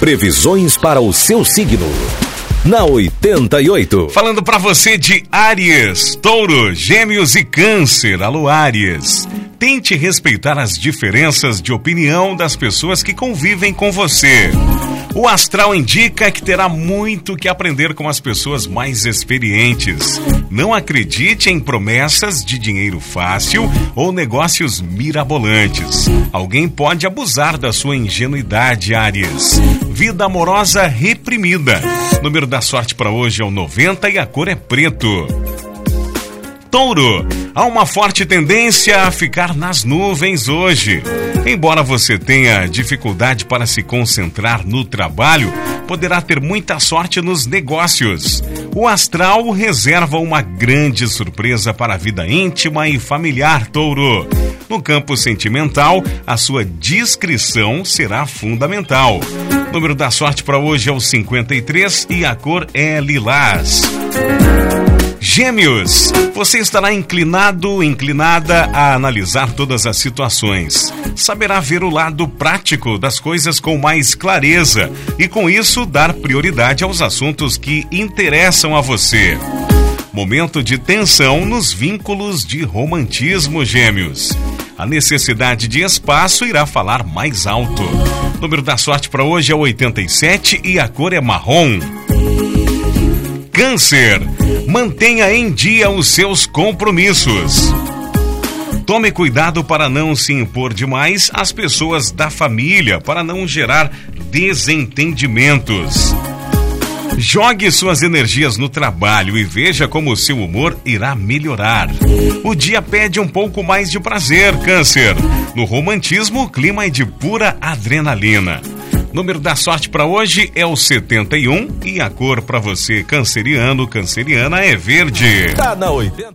Previsões para o seu signo. Na 88. Falando para você de Áries, Touro, Gêmeos e Câncer. Alô, Áries. Tente respeitar as diferenças de opinião das pessoas que convivem com você. O astral indica que terá muito que aprender com as pessoas mais experientes. Não acredite em promessas de dinheiro fácil ou negócios mirabolantes. Alguém pode abusar da sua ingenuidade, Aries. Vida amorosa reprimida. Número da sorte para hoje é o 90 e a cor é preto. Touro, há uma forte tendência a ficar nas nuvens hoje. Embora você tenha dificuldade para se concentrar no trabalho, poderá ter muita sorte nos negócios. O astral reserva uma grande surpresa para a vida íntima e familiar, Touro. No campo sentimental, a sua discrição será fundamental. O número da sorte para hoje é o 53 e a cor é lilás. Gêmeos, você estará inclinado, inclinada a analisar todas as situações. Saberá ver o lado prático das coisas com mais clareza e, com isso, dar prioridade aos assuntos que interessam a você. Momento de tensão nos vínculos de romantismo, Gêmeos. A necessidade de espaço irá falar mais alto. O número da sorte para hoje é 87 e a cor é marrom. Câncer. Mantenha em dia os seus compromissos. Tome cuidado para não se impor demais às pessoas da família, para não gerar desentendimentos. Jogue suas energias no trabalho e veja como seu humor irá melhorar. O dia pede um pouco mais de prazer, Câncer. No romantismo, o clima é de pura adrenalina. Número da sorte para hoje é o 71 e a cor para você canceriano, canceriana é verde. Tá na 80.